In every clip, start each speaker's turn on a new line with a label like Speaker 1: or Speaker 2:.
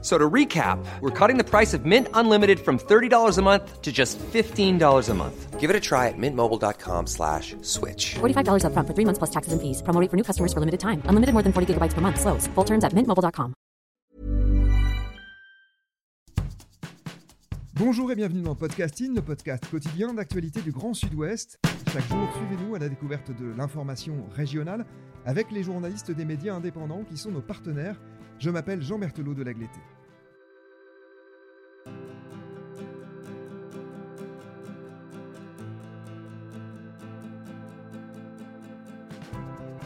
Speaker 1: So to recap, we're cutting the price of Mint Unlimited from $30 a month to just $15 a month.
Speaker 2: Give it a try at mintmobile.com slash switch.
Speaker 3: $45 upfront for three months plus taxes and fees. Promo rate for new customers for limited time. Unlimited more than 40 gigabytes per month. Slows. Full terms at mintmobile.com.
Speaker 4: Bonjour et bienvenue dans Podcasting, le podcast quotidien d'actualité du Grand Sud-Ouest. Chaque jour, suivez-nous à la découverte de l'information régionale avec les journalistes des médias indépendants qui sont nos partenaires. Je m'appelle Jean Berthelot de Lagleté.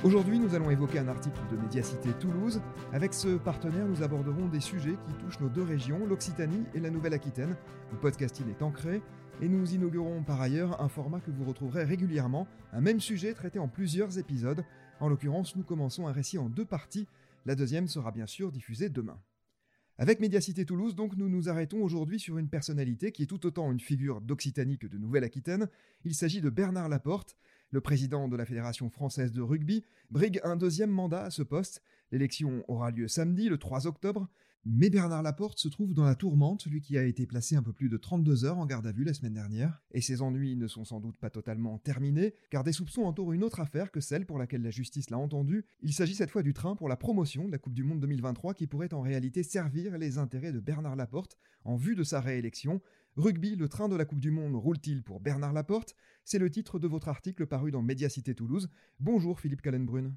Speaker 4: Aujourd'hui, nous allons évoquer un article de Médiacité Toulouse. Avec ce partenaire, nous aborderons des sujets qui touchent nos deux régions, l'Occitanie et la Nouvelle-Aquitaine, où podcasting est ancré. Et nous inaugurons par ailleurs un format que vous retrouverez régulièrement, un même sujet traité en plusieurs épisodes. En l'occurrence, nous commençons un récit en deux parties. La deuxième sera bien sûr diffusée demain. Avec Médiacité Toulouse, donc, nous nous arrêtons aujourd'hui sur une personnalité qui est tout autant une figure d'Occitanie que de Nouvelle-Aquitaine. Il s'agit de Bernard Laporte. Le président de la Fédération française de rugby brigue un deuxième mandat à ce poste. L'élection aura lieu samedi, le 3 octobre. Mais Bernard Laporte se trouve dans la tourmente, lui qui a été placé un peu plus de 32 heures en garde à vue la semaine dernière. Et ses ennuis ne sont sans doute pas totalement terminés, car des soupçons entourent une autre affaire que celle pour laquelle la justice l'a entendu. Il s'agit cette fois du train pour la promotion de la Coupe du Monde 2023 qui pourrait en réalité servir les intérêts de Bernard Laporte en vue de sa réélection. Rugby, le train de la Coupe du Monde roule-t-il pour Bernard Laporte? C'est le titre de votre article paru dans Médiacité Toulouse. Bonjour Philippe Callenbrune.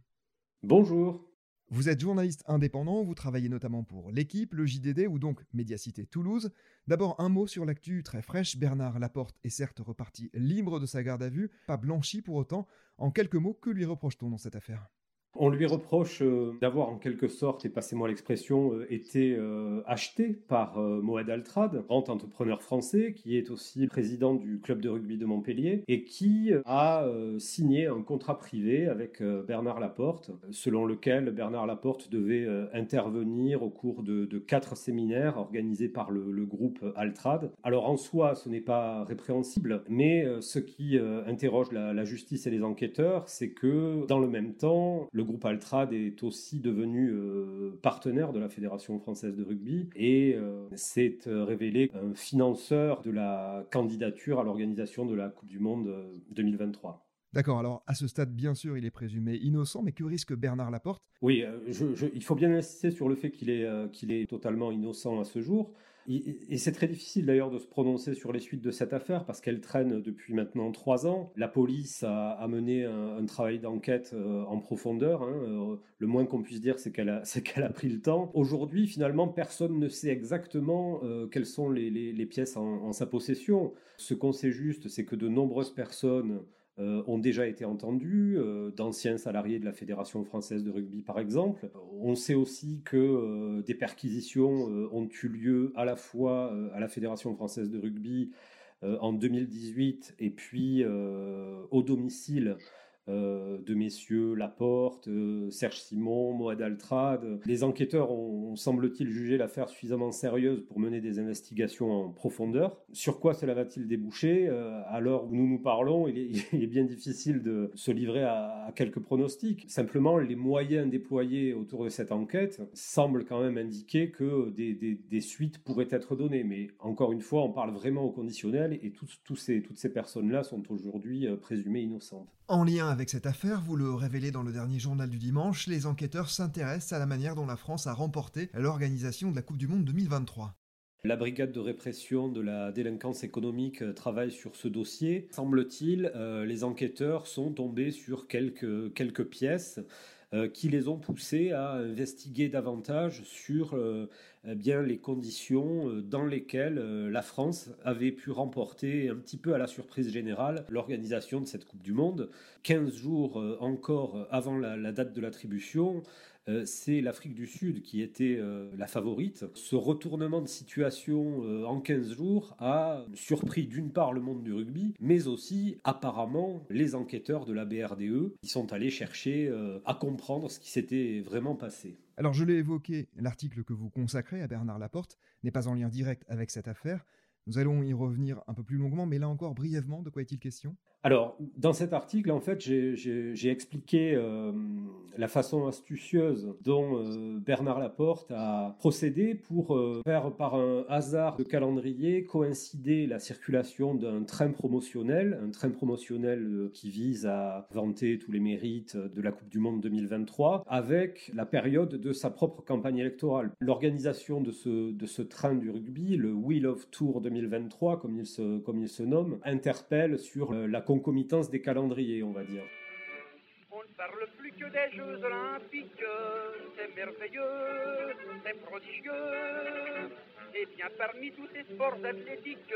Speaker 5: Bonjour.
Speaker 4: Vous êtes journaliste indépendant, vous travaillez notamment pour l'équipe, le JDD ou donc Médiacité Toulouse. D'abord un mot sur l'actu très fraîche, Bernard Laporte est certes reparti libre de sa garde à vue, pas blanchi pour autant. En quelques mots, que lui reproche-t-on dans cette affaire?
Speaker 5: On lui reproche euh, d'avoir en quelque sorte, et passez-moi l'expression, euh, été euh, acheté par Moed Altrad, grand entrepreneur français qui est aussi président du club de rugby de Montpellier et qui a signé un contrat privé avec Bernard Laporte, selon lequel Bernard Laporte devait intervenir au cours de, quatre séminaires organisés par le, groupe Altrad. Alors en soi, ce n'est pas répréhensible, mais ce qui interroge la, justice et les enquêteurs, c'est que dans le même temps, groupe Altrad est aussi devenu euh, partenaire de la Fédération française de rugby et euh, s'est euh, révélé un financeur de la candidature à l'organisation de la Coupe du Monde 2023.
Speaker 4: D'accord, alors à ce stade, bien sûr, il est présumé innocent, mais que risque Bernard Laporte?
Speaker 5: Oui, il faut bien insister sur le fait qu'il est, qu'il est totalement innocent à ce jour. Et c'est très difficile d'ailleurs de se prononcer sur les suites de cette affaire parce qu'elle traîne depuis maintenant trois ans. La police a, mené un, travail d'enquête euh, en profondeur. Hein. Euh, le moins qu'on puisse dire, c'est qu'elle a, pris le temps. Aujourd'hui, finalement, personne ne sait exactement euh, quelles sont les, pièces en, en, sa possession. Ce qu'on sait juste, c'est que de nombreuses personnes euh, ont déjà été entendus, euh, d'anciens salariés de la Fédération française de rugby par exemple. On sait aussi que euh, des perquisitions ont eu lieu à la fois à la Fédération française de rugby en 2018 et puis au domicile euh, de messieurs Laporte, euh, Serge Simon, Moad Altrad. Les enquêteurs ont, semble-t-il, jugé l'affaire suffisamment sérieuse pour mener des investigations en profondeur. Sur quoi cela va-t-il déboucher? Euh, À l'heure où nous nous parlons, il est, bien difficile de se livrer à, quelques pronostics. Simplement, les moyens déployés autour de cette enquête semblent quand même indiquer que des, suites pourraient être données. Mais encore une fois, on parle vraiment au conditionnel et toutes ces personnes-là sont aujourd'hui présumées innocentes.
Speaker 4: En lien avec cette affaire, vous le révélez dans le dernier journal du dimanche, les enquêteurs s'intéressent à la manière dont la France a remporté l'organisation de la Coupe du Monde 2023.
Speaker 5: La brigade de répression de la délinquance économique euh, travaille sur ce dossier. Semble-t-il, euh, les enquêteurs sont tombés sur quelques, quelques pièces qui les ont poussés à investiguer davantage sur eh bien, les conditions euh, dans lesquelles euh, la France avait pu remporter un petit peu à la surprise générale l'organisation de cette Coupe du Monde. 15 jours euh, encore avant la date de l'attribution, euh, c'est l'Afrique du Sud qui était euh, la favorite. Ce retournement de situation euh, en 15 jours a surpris d'une part le monde du rugby, mais aussi apparemment les enquêteurs de la BRDE qui sont allés chercher à comprendre ce qui s'était vraiment passé.
Speaker 4: Alors je l'ai évoqué, l'article que vous consacrez à Bernard Laporte n'est pas en lien direct avec cette affaire. Nous allons y revenir un peu plus longuement, mais là encore brièvement, de quoi est-il question?
Speaker 5: Alors, dans cet article, en fait, j'ai expliqué euh, la façon astucieuse dont euh, Bernard Laporte a procédé pour euh, faire par un hasard de calendrier coïncider la circulation d'un train promotionnel, un train promotionnel qui vise à vanter tous les mérites de la Coupe du Monde 2023, avec la période de sa propre campagne électorale. L'organisation de ce, train du rugby, le Wheel of Tour 2023, comme il se, nomme, interpelle sur la concomitance des calendriers, on va dire.
Speaker 6: On ne parle plus que des Jeux Olympiques, c'est merveilleux, c'est prodigieux. Et bien parmi tous ces sports athlétiques,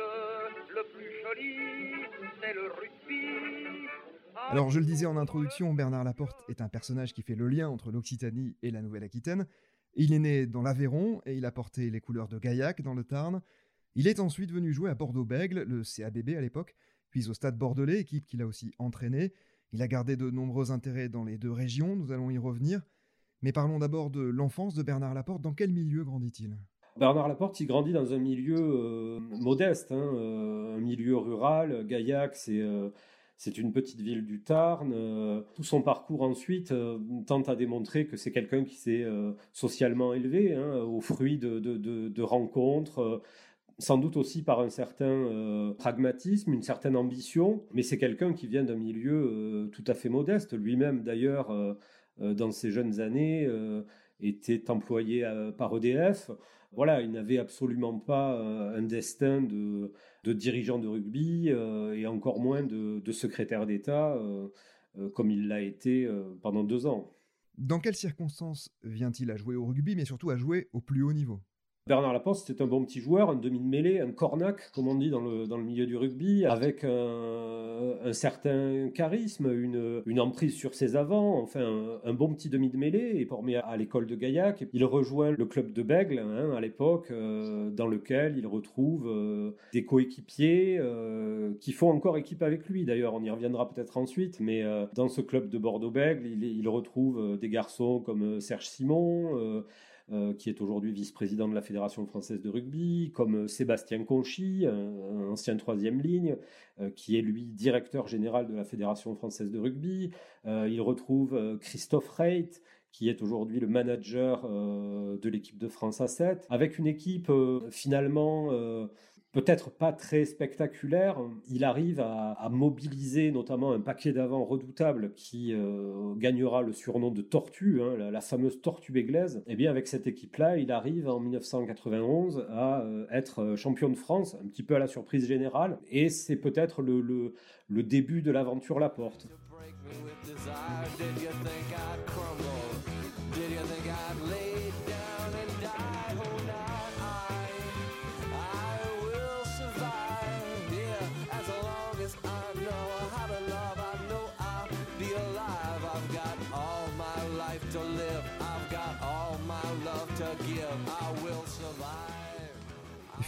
Speaker 6: le plus joli, c'est le rugby.
Speaker 4: Alors je le disais en introduction, Bernard Laporte est un personnage qui fait le lien entre l'Occitanie et la Nouvelle-Aquitaine. Il est né dans l'Aveyron et il a porté les couleurs de Gaillac dans le Tarn. Il est ensuite venu jouer à Bordeaux-Bègle, le CABB à l'époque, puis au Stade Bordelais, équipe qu'il a aussi entraînée. Il a gardé de nombreux intérêts dans les deux régions, nous allons y revenir. Mais parlons d'abord de l'enfance de Bernard Laporte. Dans quel milieu grandit-il?
Speaker 5: Bernard Laporte, il grandit dans un milieu euh, modeste, hein, euh, un milieu rural. Gaillac, c'est euh, c'est une petite ville du Tarn. tout son parcours ensuite tente à démontrer que c'est quelqu'un qui s'est socialement élevé, hein, au fruit de rencontres sans doute aussi par un certain euh, pragmatisme, une certaine ambition, mais c'est quelqu'un qui vient d'un milieu euh, tout à fait modeste. Lui-même, d'ailleurs, euh, dans ses jeunes années, était employé par EDF. Voilà, il n'avait absolument pas un destin de, dirigeant de rugby et encore moins de, de secrétaire d'État comme il l'a été pendant deux ans.
Speaker 4: Dans quelles circonstances vient-il à jouer au rugby, mais surtout à jouer au plus haut niveau?
Speaker 5: Bernard Laporte, c'était un bon petit joueur, un demi de mêlée, un cornac, comme on dit dans le, dans le milieu du rugby, avec un, certain charisme, une, emprise sur ses avants, enfin un, bon petit demi de mêlée, et formé à, l'école de Gaillac. Il rejoint le club de Bègle hein, à l'époque, euh, dans lequel il retrouve euh, des coéquipiers euh, qui font encore équipe avec lui. D'ailleurs, on y reviendra peut-être ensuite, mais dans ce club de Bordeaux-Bègle, il, retrouve des garçons comme Serge Simon. Euh, qui est aujourd'hui vice-président de la Fédération française de rugby, comme euh, Sébastien Conchy, un, ancien troisième ligne, euh, qui est lui directeur général de la Fédération française de rugby. il retrouve Christophe Reit, qui est aujourd'hui le manager de l'équipe de France A7, avec une équipe finalement peut-être pas très spectaculaire, il arrive à, mobiliser notamment un paquet d'avant redoutable qui euh, gagnera le surnom de Tortue, hein, la, fameuse Tortue Béglaise. Et eh bien avec cette équipe-là, il arrive en 1991 à euh, être champion de France, un petit peu à la surprise générale, et c'est peut-être le, début de l'aventure Laporte.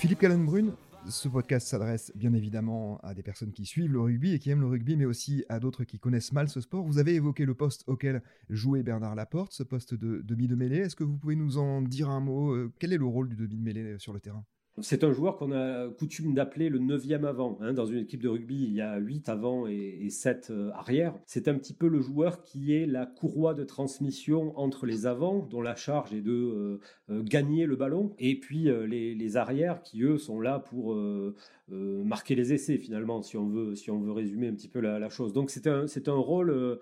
Speaker 4: Philippe Callenbrun, ce podcast s'adresse bien évidemment à des personnes qui suivent le rugby et qui aiment le rugby, mais aussi à d'autres qui connaissent mal ce sport. Vous avez évoqué le poste auquel jouait Bernard Laporte, ce poste de demi de mêlée. Est-ce que vous pouvez nous en dire un mot? Euh, Quel est le rôle du demi de mêlée sur le terrain?
Speaker 5: C'est un joueur qu'on a coutume d'appeler le neuvième avant. Hein. Dans une équipe de rugby, il y a 8 avant et, 7 euh, arrière. C'est un petit peu le joueur qui est la courroie de transmission entre les avants, dont la charge est de euh, euh, gagner le ballon, et puis les, arrières qui, eux, sont là pour marquer les essais, finalement, si on veut, si on veut résumer un petit peu la, chose. Donc c'est un, un rôle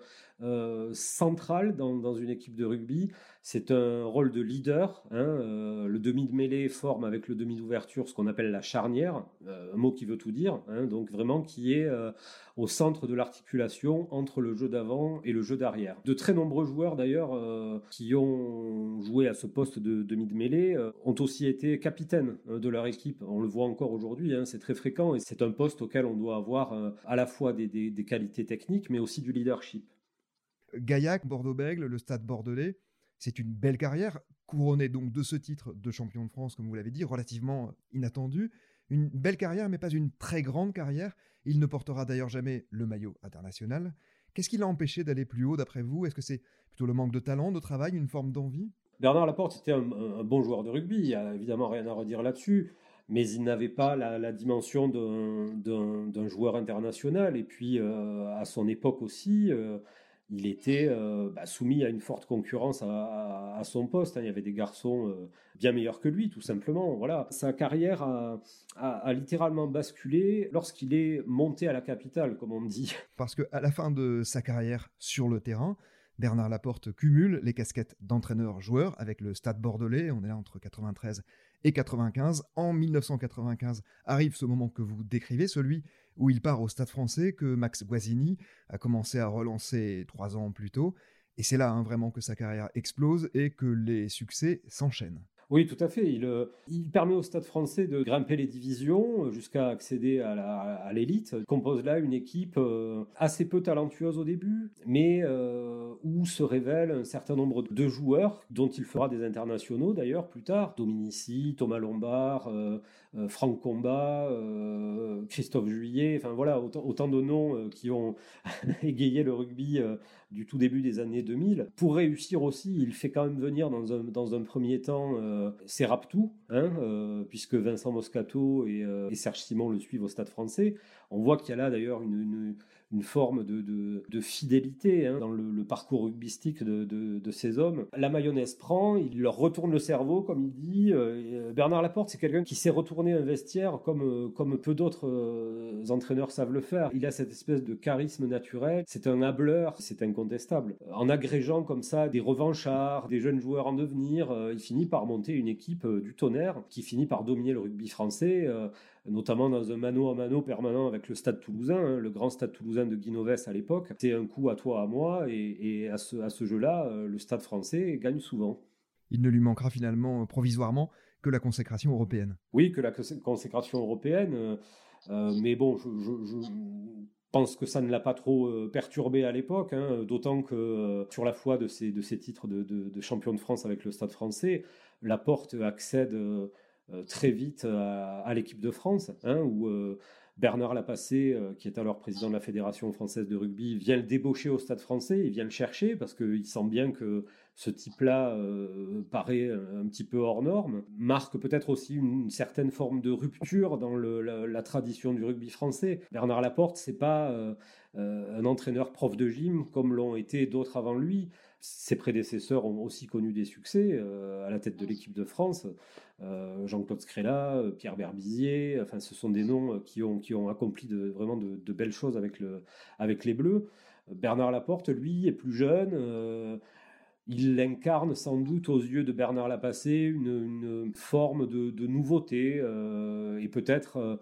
Speaker 5: central dans, une équipe de rugby. C'est un rôle de leader. Hein, euh, le demi de mêlée forme avec le demi d'ouverture ce qu'on appelle la charnière, euh, un mot qui veut tout dire. Hein, donc vraiment qui est euh, au centre de l'articulation entre le jeu d'avant et le jeu d'arrière. De très nombreux joueurs d'ailleurs qui ont joué à ce poste de demi de mêlée ont aussi été capitaines hein, de leur équipe. On le voit encore aujourd'hui, c'est très fréquent et c'est un poste auquel on doit avoir à la fois des qualités techniques mais aussi du leadership.
Speaker 4: Gaillac, Bordeaux-Bègle, le stade bordelais, c'est une belle carrière, couronnée donc de ce titre de champion de France, comme vous l'avez dit, relativement inattendu. Une belle carrière, mais pas une très grande carrière. Il ne portera d'ailleurs jamais le maillot international. Qu'est-ce qui l'a empêché d'aller plus haut, d'après vous? Est-ce que c'est plutôt le manque de talent, de travail, une forme d'envie?
Speaker 5: Bernard Laporte était un, bon joueur de rugby, il n'y a évidemment rien à redire là-dessus, mais il n'avait pas la, dimension d'un joueur international. Et puis, euh, à son époque aussi, euh, il était euh, bah, soumis à une forte concurrence à, son poste. Hein. Il y avait des garçons bien meilleurs que lui, tout simplement. Voilà. Sa carrière a, littéralement basculé lorsqu'il est monté à la capitale, comme on dit.
Speaker 4: Parce qu'à la fin de sa carrière sur le terrain, Bernard Laporte cumule les casquettes d'entraîneur-joueur avec le Stade Bordelais, on est là entre 93 et 95. En 1995 arrive ce moment que vous décrivez, celui où il part au Stade français, que Max Guazzini a commencé à relancer trois ans plus tôt. Et c'est là hein, vraiment que sa carrière explose et que les succès s'enchaînent.
Speaker 5: Oui, tout à fait. Il, euh, permet au Stade français de grimper les divisions euh, jusqu'à accéder à l'élite. Il compose là une équipe euh, assez peu talentueuse au début, mais où se révèlent un certain nombre de joueurs dont il fera des internationaux d'ailleurs plus tard. Dominici, Thomas Lombard, Franck Combat, Christophe Juillet, enfin voilà, autant, de noms qui ont égayé le rugby du tout début des années 2000. Pour réussir aussi, il fait quand même venir dans un, dans un premier temps euh, Seraptou, hein, euh, puisque Vincent Moscato et, euh, Serge Simon le suivent au Stade français. On voit qu'il y a là d'ailleurs une, une, forme de, de, fidélité hein, dans le, parcours rugbystique de, de, ces hommes. La mayonnaise prend, il leur retourne le cerveau, comme il dit. Euh, Bernard Laporte, c'est quelqu'un qui sait un vestiaire comme, euh, peu d'autres euh, entraîneurs savent le faire. Il a cette espèce de charisme naturel. C'est un hableur, c'est incontestable. En agrégeant comme ça des revanchards, des jeunes joueurs en devenir, il finit par monter une équipe du tonnerre qui finit par dominer le rugby français notamment dans un mano à mano permanent avec le Stade toulousain, hein, le grand Stade toulousain de Guinoves à l'époque. C'est un coup à toi, à moi, et, à ce, jeu-là, euh, le Stade français gagne souvent.
Speaker 4: Il ne lui manquera finalement euh, provisoirement que la consécration européenne.
Speaker 5: Oui, que la consécration européenne, euh, mais bon, je, pense que ça ne l'a pas trop perturbé à l'époque, hein, d'autant que sur la foi de ces, de ces titres de, champion de France avec le Stade français, la porte accède euh, très vite à, l'équipe de France, hein, où euh, Bernard Lapassé, euh, qui est alors président de la Fédération française de rugby, vient le débaucher au Stade français, il vient le chercher parce qu'il sent bien que ce type-là paraît un, petit peu hors norme, marque peut-être aussi une, certaine forme de rupture dans la, tradition du rugby français. Bernard Laporte, c'est pas un entraîneur prof de gym comme l'ont été d'autres avant lui. Ses prédécesseurs ont aussi connu des succès à la tête de l'équipe de France. Euh, Jean-Claude Scrella, euh, Pierre Berbizier, enfin ce sont des noms euh, qui ont, qui ont accompli de, vraiment de, belles choses avec, le, avec les Bleus. Bernard Laporte, lui, est plus jeune. Il incarne sans doute aux yeux de Bernard Lapassé une, forme de, nouveauté et peut-être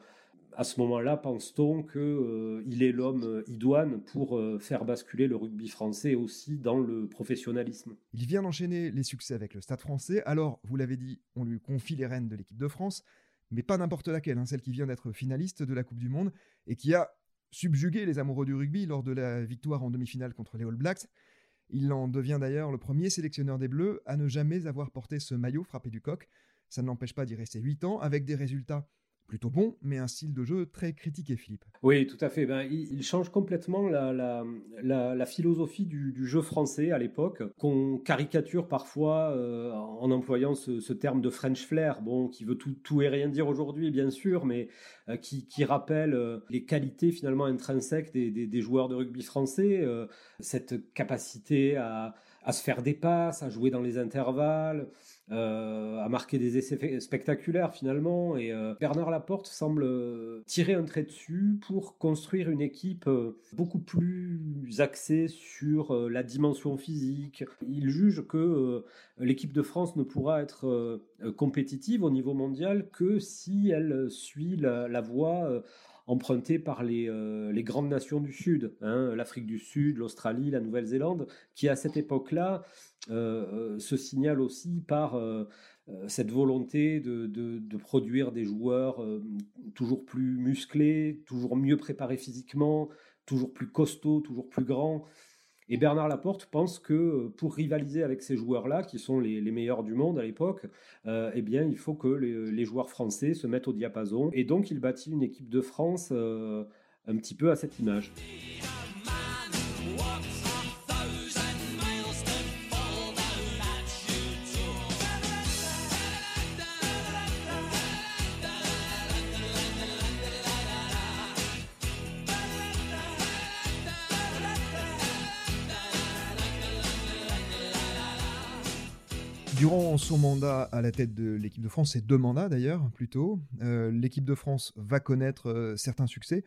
Speaker 5: à ce moment-là, pense-t-on qu'il euh, est l'homme euh, idoine pour euh, faire basculer le rugby français aussi dans le professionnalisme
Speaker 4: Il vient d'enchaîner les succès avec le Stade français. Alors, vous l'avez dit, on lui confie les rênes de l'équipe de France, mais pas n'importe laquelle, hein, celle qui vient d'être finaliste de la Coupe du Monde et qui a subjugué les amoureux du rugby lors de la victoire en demi-finale contre les All Blacks. Il en devient d'ailleurs le premier sélectionneur des Bleus à ne jamais avoir porté ce maillot frappé du coq. Ça ne l'empêche pas d'y rester 8 ans, avec des résultats plutôt bon, mais un style de jeu très critiqué, Philippe.
Speaker 5: Oui, tout à fait. Ben, il, change complètement la, philosophie du, jeu français à l'époque, qu'on caricature parfois euh, en employant ce, terme de French flair, bon, qui veut tout, et rien dire aujourd'hui, bien sûr, mais euh, qui, rappelle euh, les qualités finalement intrinsèques des joueurs de rugby français, cette capacité à à se faire des passes, à jouer dans les intervalles, euh, à marquer des essais spectaculaires finalement. Et euh, Bernard Laporte semble euh, tirer un trait dessus pour construire une équipe beaucoup plus axée sur la dimension physique. Il juge que l'équipe de France ne pourra être compétitive au niveau mondial que si elle suit la, la voie emprunté par les, euh, les grandes nations du Sud, hein, l'Afrique du Sud, l'Australie, la Nouvelle-Zélande, qui à cette époque-là euh, euh, se signalent aussi par cette volonté de, de, produire des joueurs toujours plus musclés, toujours mieux préparés physiquement, toujours plus costauds, toujours plus grands. Et Bernard Laporte pense que euh, pour rivaliser avec ces joueurs-là, qui sont les, meilleurs du monde à l'époque, euh, eh bien, il faut que les, joueurs français se mettent au diapason. Et donc, il bâtit une équipe de France euh, un petit peu à cette image.
Speaker 4: Durant son mandat à la tête de l'équipe de France, c'est deux mandats d'ailleurs plutôt, euh, l'équipe de France va connaître euh, certains succès.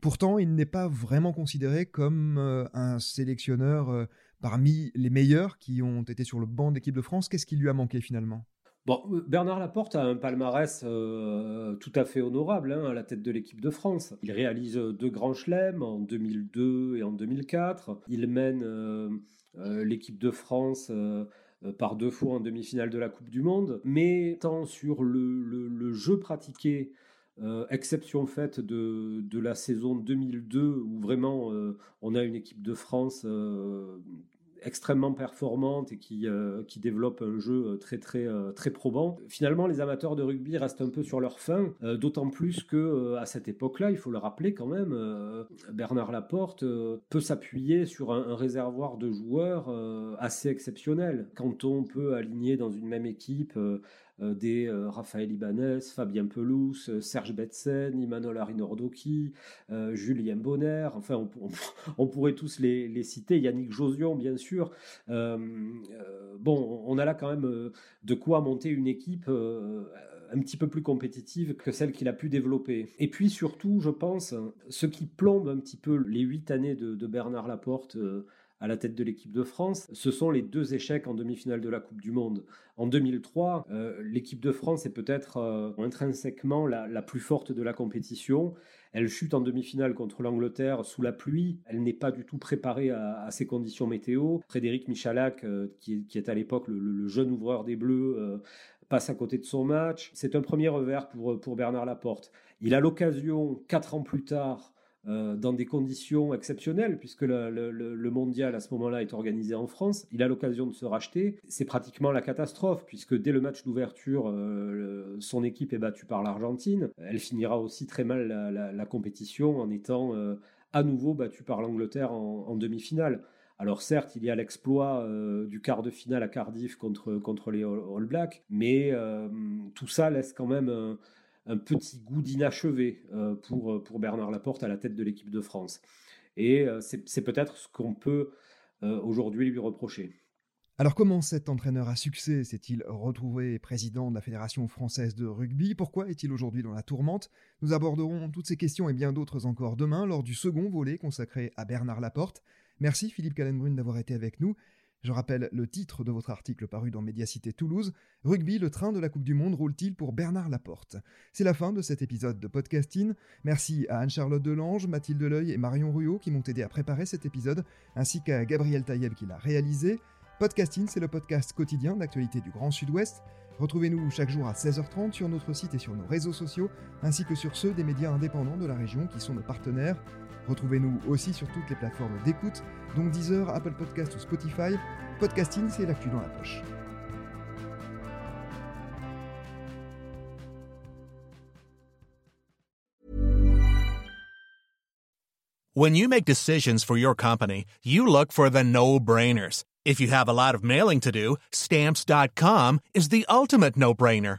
Speaker 4: Pourtant, il n'est pas vraiment considéré comme euh, un sélectionneur parmi les meilleurs qui ont été sur le banc d'équipe de France. Qu'est-ce qui lui a manqué finalement?
Speaker 5: Bon, Bernard Laporte a un palmarès tout à fait honorable hein, à la tête de l'équipe de France. Il réalise deux grands chelems en 2002 et en 2004. Il mène l'équipe de France par deux fois en demi-finale de la Coupe du Monde. Mais tant sur le, jeu pratiqué, euh, exception faite de, la saison 2002 où vraiment euh, on a une équipe de France euh, extrêmement performante et qui, euh, qui développe un jeu euh, très très euh, très probant. Finalement, les amateurs de rugby restent un peu sur leur faim, d'autant plus que à cette époque-là, il faut le rappeler quand même, Bernard Laporte peut s'appuyer sur un, réservoir de joueurs assez exceptionnel. Quand on peut aligner dans une même équipe des euh, Raphaël Ibanez, Fabien Pelouse, euh, Serge Betsen, Imanol Arinordoki, euh, Julien Bonner, enfin on, pourrait tous les, citer, Yannick Josion bien sûr. Euh, euh, bon, on a là quand même euh, de quoi monter une équipe euh, un petit peu plus compétitive que celle qu'il a pu développer. Et puis surtout, je pense, ce qui plombe un petit peu les huit années de, Bernard Laporte euh, à la tête de l'équipe de France, ce sont les deux échecs en demi-finale de la Coupe du Monde. En 2003, euh, l'équipe de France est peut-être euh, intrinsèquement la, plus forte de la compétition. Elle chute en demi-finale contre l'Angleterre sous la pluie. Elle n'est pas du tout préparée à, ces conditions météo. Frédéric Michalak, euh, qui, est, à l'époque le, jeune ouvreur des Bleus, passe à côté de son match. C'est un premier revers pour Bernard Laporte. Il a l'occasion, quatre ans plus tard, euh, dans des conditions exceptionnelles, puisque le, mondial à ce moment-là est organisé en France. Il a l'occasion de se racheter. C'est pratiquement la catastrophe, puisque dès le match d'ouverture, euh, son équipe est battue par l'Argentine. Elle finira aussi très mal la, compétition en étant euh, à nouveau battue par l'Angleterre en, demi-finale. Alors certes, il y a l'exploit du quart de finale à Cardiff contre, contre les All Blacks, mais tout ça laisse quand même un petit goût d'inachevé euh, pour, pour Bernard Laporte à la tête de l'équipe de France. Et euh, c'est peut-être ce qu'on peut euh, aujourd'hui lui reprocher.
Speaker 4: Alors comment cet entraîneur à succès s'est-il retrouvé président de la Fédération française de rugby? Pourquoi est-il aujourd'hui dans la tourmente? Nous aborderons toutes ces questions et bien d'autres encore demain lors du second volet consacré à Bernard Laporte. Merci Philippe Callenbrune d'avoir été avec nous. Je rappelle le titre de votre article paru dans Médiacité Toulouse. Rugby, le train de la Coupe du Monde roule-t-il pour Bernard Laporte? C'est la fin de cet épisode de podcasting. Merci à Anne-Charlotte Delange, Mathilde Leuil et Marion Ruot qui m'ont aidé à préparer cet épisode, ainsi qu'à Gabriel Taïeb qui l'a réalisé. Podcasting, c'est le podcast quotidien d'actualité du Grand Sud-Ouest. Retrouvez-nous chaque jour à 16h30 sur notre site et sur nos réseaux sociaux, ainsi que sur ceux des médias indépendants de la région qui sont nos partenaires. Retrouvez-nous aussi sur toutes les plateformes d'écoute, dont Deezer, Apple Podcast ou Spotify. Podcasting, c'est l'actu dans la poche.
Speaker 7: When you make decisions for your company, you look for the no-brainers. If you have a lot of mailing to do, stamps.com is the ultimate no-brainer.